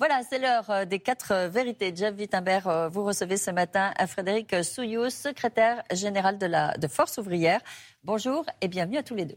Voilà, c'est l'heure euh, des quatre euh, vérités. Jeff Wittenberg, euh, vous recevez ce matin à Frédéric Souillot, secrétaire général de la de Force ouvrière. Bonjour et bienvenue à tous les deux.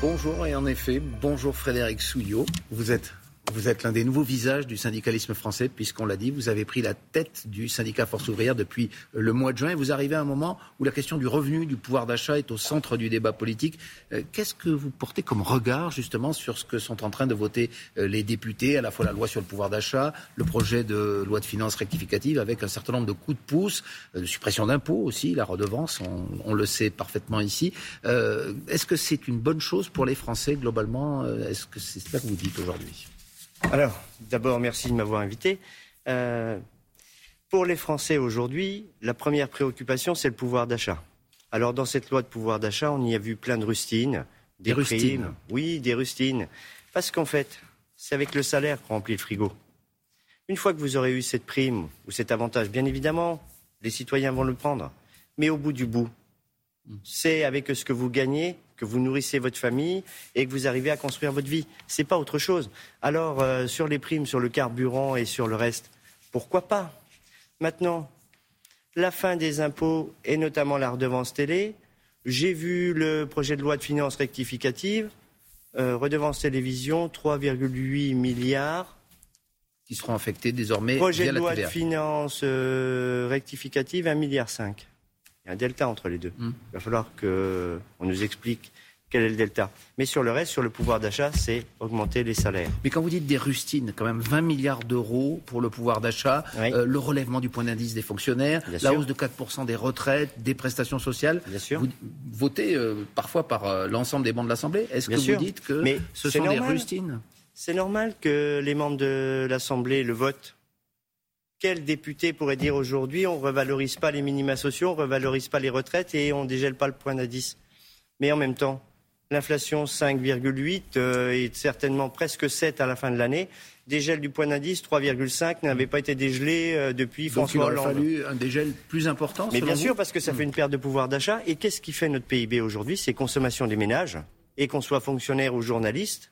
Bonjour et en effet, bonjour Frédéric Souillot. Vous êtes vous êtes l'un des nouveaux visages du syndicalisme français, puisqu'on l'a dit, vous avez pris la tête du syndicat Force ouvrière depuis le mois de juin. Et vous arrivez à un moment où la question du revenu, du pouvoir d'achat est au centre du débat politique. Euh, qu'est-ce que vous portez comme regard, justement, sur ce que sont en train de voter euh, les députés, à la fois la loi sur le pouvoir d'achat, le projet de loi de finances rectificative, avec un certain nombre de coups de pouce, euh, de suppression d'impôts aussi, la redevance, on, le sait parfaitement ici. Est-ce que c'est une bonne chose pour les Français, globalement? Est-ce que c'est cela que vous dites aujourd'hui? Alors, d'abord, merci de m'avoir invité. Euh, pour les Français aujourd'hui, la première préoccupation, c'est le pouvoir d'achat. Alors, dans cette loi de pouvoir d'achat, on y a vu plein de rustines, des, rustines. Oui, des rustines. Parce qu'en fait, c'est avec le salaire qu'on remplit le frigo. Une fois que vous aurez eu cette prime ou cet avantage, bien évidemment, les citoyens vont le prendre. Mais au bout du bout, hmm. c'est avec ce que vous gagnez que vous nourrissez votre famille et que vous arrivez à construire votre vie. C'est pas autre chose. Alors, euh, sur les primes, sur le carburant et sur le reste, pourquoi pas? Maintenant, la fin des impôts et notamment la redevance télé. J'ai vu le projet de loi de finances rectificative, euh, redevance télévision, 3,8 milliards. Qui seront affectés désormais projet via de loi de finances euh, rectificative, 1,5 milliard. Il y a un delta entre les deux. Hmm. Il va falloir qu'on nous explique quel est le delta. Mais sur le reste, sur le pouvoir d'achat, c'est augmenter les salaires. Mais quand vous dites des rustines, quand même 20 milliards d'euros pour le pouvoir d'achat, euh, le relèvement du point d'indice des fonctionnaires, la hausse de 4% des retraites, des prestations sociales, vous votez euh, parfois par euh, l'ensemble des bancs de l'Assemblée. Est-ce que vous dites que ce sont des rustines? C'est normal que les membres de l'Assemblée le votent quel député pourrait dire aujourd'hui on ne revalorise pas les minima sociaux, on ne revalorise pas les retraites et on ne dégèle pas le point d'indice Mais en même temps, l'inflation 5,8 euh, et certainement presque 7 à la fin de l'année. Dégel du point d'indice 3,5 n'avait pas été dégelé euh, depuis François Hollande. Il aurait fallu un dégel plus important. Mais bien sûr, parce que ça fait une perte de pouvoir d'achat. Et qu'est-ce qui fait notre PIB aujourd'hui? C'est consommation des ménages. Et qu'on soit fonctionnaire ou journaliste, Hmm.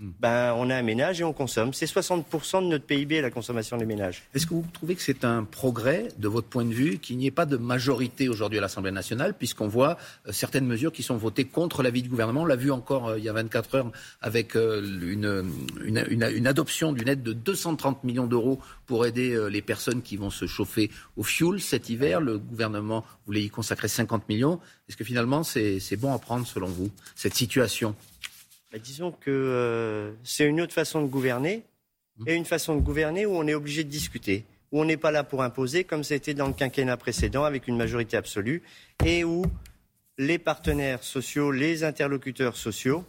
Ben, on a un ménage et on consomme. C'est 60% de notre PIB, la consommation des ménages. Est-ce que vous trouvez que c'est un progrès, de votre point de vue, qu'il n'y ait pas de majorité aujourd'hui à l'Assemblée nationale, puisqu'on voit euh, certaines mesures qui sont votées contre l'avis du gouvernement? On l'a vu encore euh, il y a 24 heures avec euh, une, une, adoption d'une aide de 230 millions d'euros pour aider les personnes qui vont se chauffer au fioul cet hiver. Le gouvernement voulait y consacrer 50 millions. Est-ce que finalement c'est bon à prendre, selon vous, cette situation? Bah, disons que euh, c'est une autre façon de gouverner et une façon de gouverner où on est obligé de discuter, où on n'est pas là pour imposer comme c'était dans le quinquennat précédent avec une majorité absolue et où les partenaires sociaux, les interlocuteurs sociaux,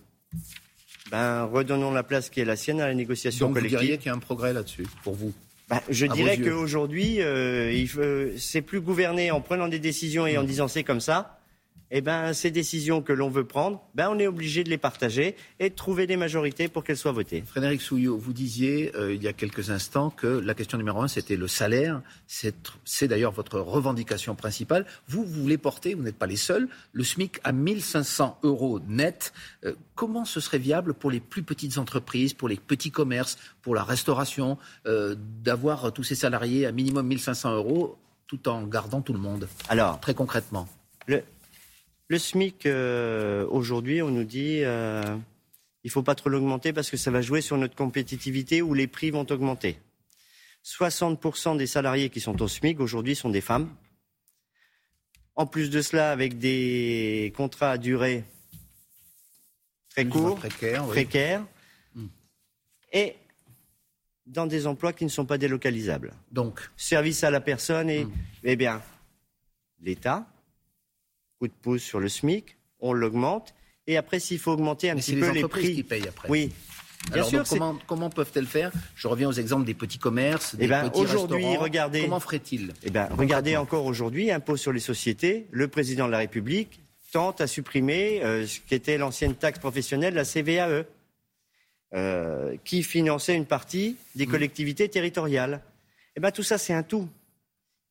ben, redonnons la place qui est la sienne à la négociation Donc collective. Vous diriez qu'il y a un progrès là-dessus pour vous? Ben, je dirais qu'aujourd'hui, euh, c'est plus gouverner en prenant des décisions et en disant c'est comme ça, eh ben, ces décisions que l'on veut prendre, ben, on est obligé de les partager et de trouver des majorités pour qu'elles soient votées. Frédéric Souillot, vous disiez euh, il y a quelques instants que la question numéro un, c'était le salaire. C'est d'ailleurs votre revendication principale. Vous, vous voulez porter, vous n'êtes pas les seuls, le SMIC à 1500 euros net. Euh, comment ce serait viable pour les plus petites entreprises, pour les petits commerces, pour la restauration, euh, d'avoir tous ces salariés à minimum 1500 euros tout en gardant tout le monde? Alors, très concrètement. Le, le SMIC, euh, aujourd'hui, on nous dit euh, il ne faut pas trop l'augmenter parce que ça va jouer sur notre compétitivité où les prix vont augmenter. 60% des salariés qui sont au SMIC aujourd'hui sont des femmes. En plus de cela, avec des contrats à durée très courts, précaires, hmm. et dans des emplois qui ne sont pas délocalisables. Donc, service à la personne et, hmm. eh bien, l'État, coup de pouce sur le SMIC, on l'augmente. Et après, s'il faut augmenter un petit peu les prix. qui payent après. Oui. Bien sûr, comment, comment peuvent-elles faire? Je reviens aux exemples des petits commerces, des eh ben, petits restaurants. Regardez, comment ferait-il eh ben, Regardez encore aujourd'hui, impôt sur les sociétés, le président de la République tente à supprimer euh, ce qu'était l'ancienne taxe professionnelle, la CVAE, euh, qui finançait une partie des mmh. collectivités territoriales. Eh ben, tout ça, c'est un tout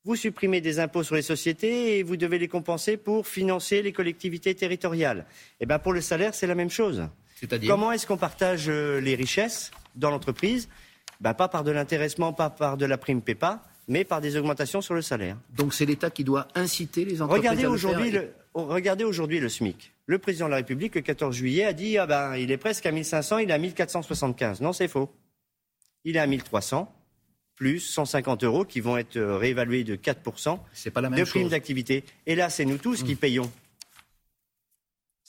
vous supprimez des impôts sur les sociétés et vous devez les compenser pour financer les collectivités territoriales. Et eh bien pour le salaire, c'est la même chose. Comment est-ce qu'on partage euh, les richesses dans l'entreprise? Ben, Pas par de l'intéressement, pas par de la prime PEPA, mais par des augmentations sur le salaire. Donc c'est l'État qui doit inciter les entreprises regardez à aujourd'hui le, Regardez aujourd'hui le SMIC. Le président de la République, le 14 juillet, a dit ah ben, il est presque à 1500, il est à 1475. Non, c'est faux. Il est à 1300 plus 150 euros qui vont être euh, réévalués de 4% pas la même de prime d'activité. Et là, c'est nous tous qui mmh. payons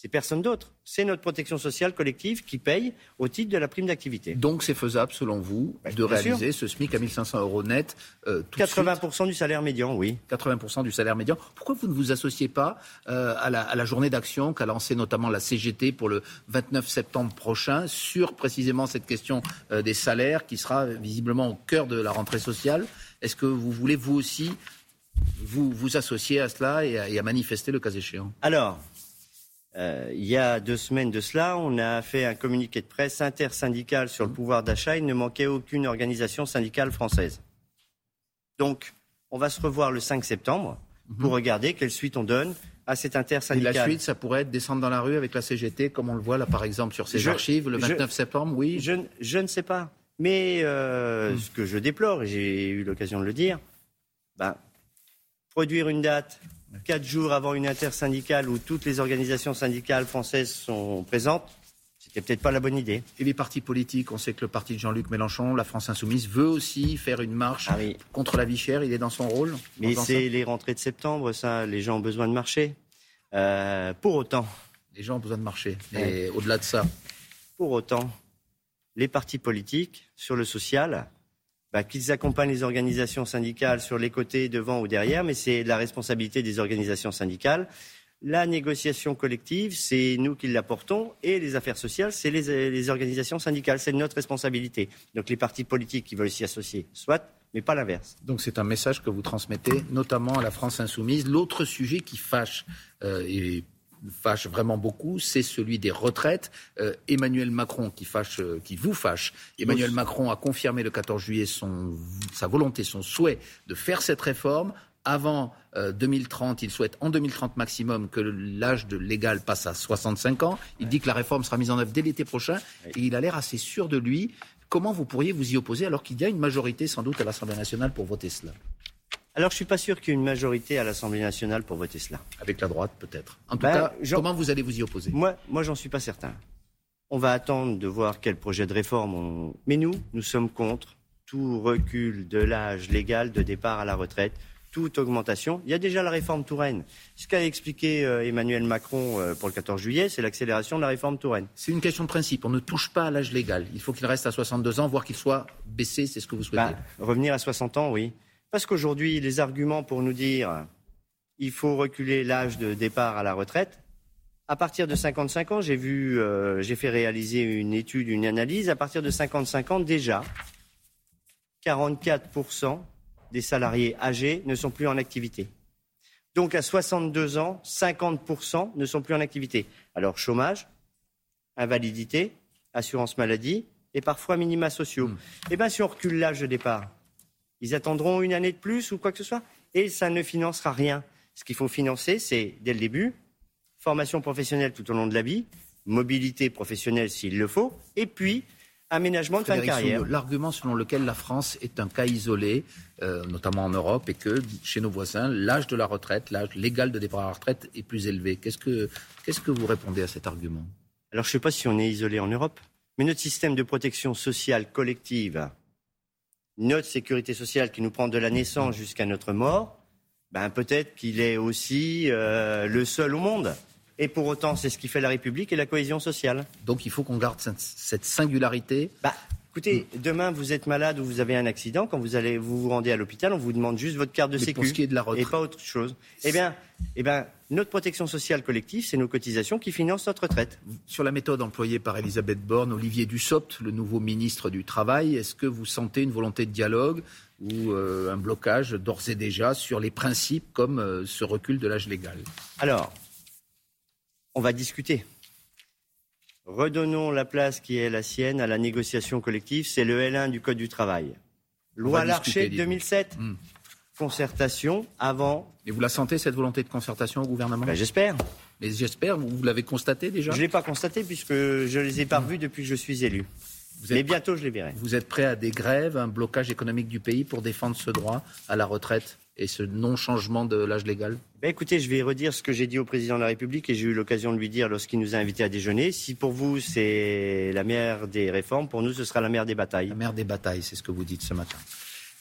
c'est personne d'autre. C'est notre protection sociale collective qui paye au titre de la prime d'activité. Donc c'est faisable, selon vous, bah, de réaliser ce SMIC à 1500 euros net euh, 80% du salaire médian, oui. 80% du salaire médian. Pourquoi vous ne vous associez pas euh, à, la, journée d'action qu'a lancée notamment la CGT pour le 29 septembre prochain sur précisément cette question euh, des salaires qui sera visiblement au cœur de la rentrée sociale? Est-ce que vous voulez, vous aussi, vous, vous associer à cela et à, et à manifester le cas échéant? Alors, euh, il y a deux semaines de cela, on a fait un communiqué de presse intersyndical sur le pouvoir d'achat. Il ne manquait aucune organisation syndicale française. Donc, on va se revoir le 5 septembre pour mhm. regarder quelle suite on donne à cet intersyndical. Et la suite, ça pourrait être descendre dans la rue avec la CGT, comme on le voit là, par exemple, sur ces archives, le 29 septembre, oui je, ne sais pas. Mais euh, hmm. ce que je déplore, et j'ai eu l'occasion de le dire, ben, produire une date quatre jours avant une intersyndicale où toutes les organisations syndicales françaises sont présentes, c'était peut-être pas la bonne idée. Et les partis politiques, on sait que le parti de Jean-Luc Mélenchon, la France Insoumise, veut aussi faire une marche ah contre la vie chère. Il est dans son rôle. Mais c'est les rentrées de septembre, ça. Les gens ont besoin de marcher. Euh, pour autant. Les gens ont besoin de marcher. Mais au-delà de ça. Pour autant, les partis politiques, sur le social, bah, qu'ils accompagnent les organisations syndicales sur les côtés, devant ou derrière, mais c'est la responsabilité des organisations syndicales. La négociation collective, c'est nous qui la portons, et les affaires sociales, c'est les, organisations syndicales. C'est notre responsabilité. Donc les partis politiques qui veulent s'y associer, soit, mais pas l'inverse. Donc c'est un message que vous transmettez, notamment à la France insoumise. L'autre sujet qui fâche, euh, fâche vraiment beaucoup, c'est celui des retraites. Euh, Emmanuel Macron, qui, fâche, euh, qui vous fâche, Emmanuel Macron a confirmé le 14 juillet son, sa volonté, son souhait de faire cette réforme. Avant 2030, euh, il souhaite en 2030 maximum que l'âge légal passe à 65 ans. Il dit que la réforme sera mise en œuvre dès l'été prochain et il a l'air assez sûr de lui. Comment vous pourriez vous y opposer alors qu'il y a une majorité sans doute à l'Assemblée nationale pour voter cela? Alors, je ne suis pas sûr qu'il y ait une majorité à l'Assemblée nationale pour voter cela. Avec la droite, peut-être. En tout ben, cas, comment vous allez vous y opposer? Moi, moi j'en suis pas certain. On va attendre de voir quel projet de réforme on... Mais nous, nous sommes contre tout recul de l'âge légal de départ à la retraite, toute augmentation. Il y a déjà la réforme Touraine. Ce qu'a expliqué euh, Emmanuel Macron euh, pour le 14 juillet, c'est l'accélération de la réforme Touraine. C'est une question de principe. On ne touche pas à l'âge légal. Il faut qu'il reste à 62 ans, voire qu'il soit baissé, c'est ce que vous souhaitez. Ben, revenir à 60 ans, oui. Parce qu'aujourd'hui, les arguments pour nous dire il faut reculer l'âge de départ à la retraite, à partir de 55 ans, j'ai vu, euh, j'ai fait réaliser une étude, une analyse. À partir de 55 ans, déjà, 44% des salariés âgés ne sont plus en activité. Donc à 62 ans, 50% ne sont plus en activité. Alors chômage, invalidité, assurance maladie et parfois minima sociaux. Hmm. Eh bien, si on recule l'âge de départ, ils attendront une année de plus ou quoi que ce soit, et ça ne financera rien. Ce qu'il faut financer, c'est, dès le début, formation professionnelle tout au long de la vie, mobilité professionnelle s'il le faut, et puis aménagement de fin de carrière. L'argument selon lequel la France est un cas isolé, euh, notamment en Europe, et que chez nos voisins, l'âge de la retraite, l'âge légal de départ à la retraite est plus élevé. Qu'est-ce que, qu'est-ce que vous répondez à cet argument? Alors je ne sais pas si on est isolé en Europe, mais notre système de protection sociale collective notre sécurité sociale qui nous prend de la naissance jusqu'à notre mort, ben peut-être qu'il est aussi euh, le seul au monde. Et pour autant, c'est ce qui fait la République et la cohésion sociale. Donc il faut qu'on garde cette singularité. Bah, écoutez, demain vous êtes malade ou vous avez un accident, quand vous allez vous, vous rendez à l'hôpital, on vous demande juste votre carte de sécurité et pas autre chose. Eh bien, eh bien, notre protection sociale collective, c'est nos cotisations qui financent notre retraite. Sur la méthode employée par Elisabeth Borne, Olivier Dussopt, le nouveau ministre du Travail, est-ce que vous sentez une volonté de dialogue ou euh, un blocage d'ores et déjà sur les principes comme euh, ce recul de l'âge légal? Alors, on va discuter. Redonnons la place qui est la sienne à la négociation collective. C'est le L1 du Code du travail. Loi Larcher 2007. concertation avant. Et vous la sentez, cette volonté de concertation au gouvernement? Ben, J'espère. Mais j'espère, vous, vous l'avez constaté déjà? Je ne l'ai pas constaté puisque je ne les ai pas revus depuis que je suis élu. vous Mais bientôt, je les verrai. vous êtes prêt à des grèves, un blocage économique du pays pour défendre ce droit à la retraite? Et ce non-changement de l'âge légal Ben, écoutez, je vais redire ce que j'ai dit au président de la République et j'ai eu l'occasion de lui dire lorsqu'il nous a invités à déjeuner. Si pour vous c'est la meilleure des réformes, pour nous ce sera la meilleure des batailles. La mère des batailles, c'est ce que vous dites ce matin.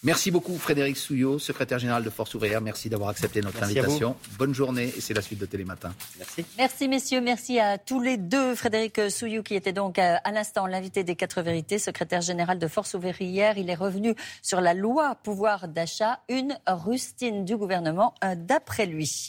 Merci beaucoup Frédéric Souillot, secrétaire général de Force ouvrière. Merci d'avoir accepté notre Merci invitation. Bonne journée et c'est la suite de Télématin. Merci. Merci messieurs, merci à tous les deux. Frédéric Souillou qui était donc euh, à l'instant l'invité des quatre vérités, secrétaire général de Force ouvrière. Il est revenu sur la loi pouvoir d'achat, une rustine du gouvernement euh, d'après lui.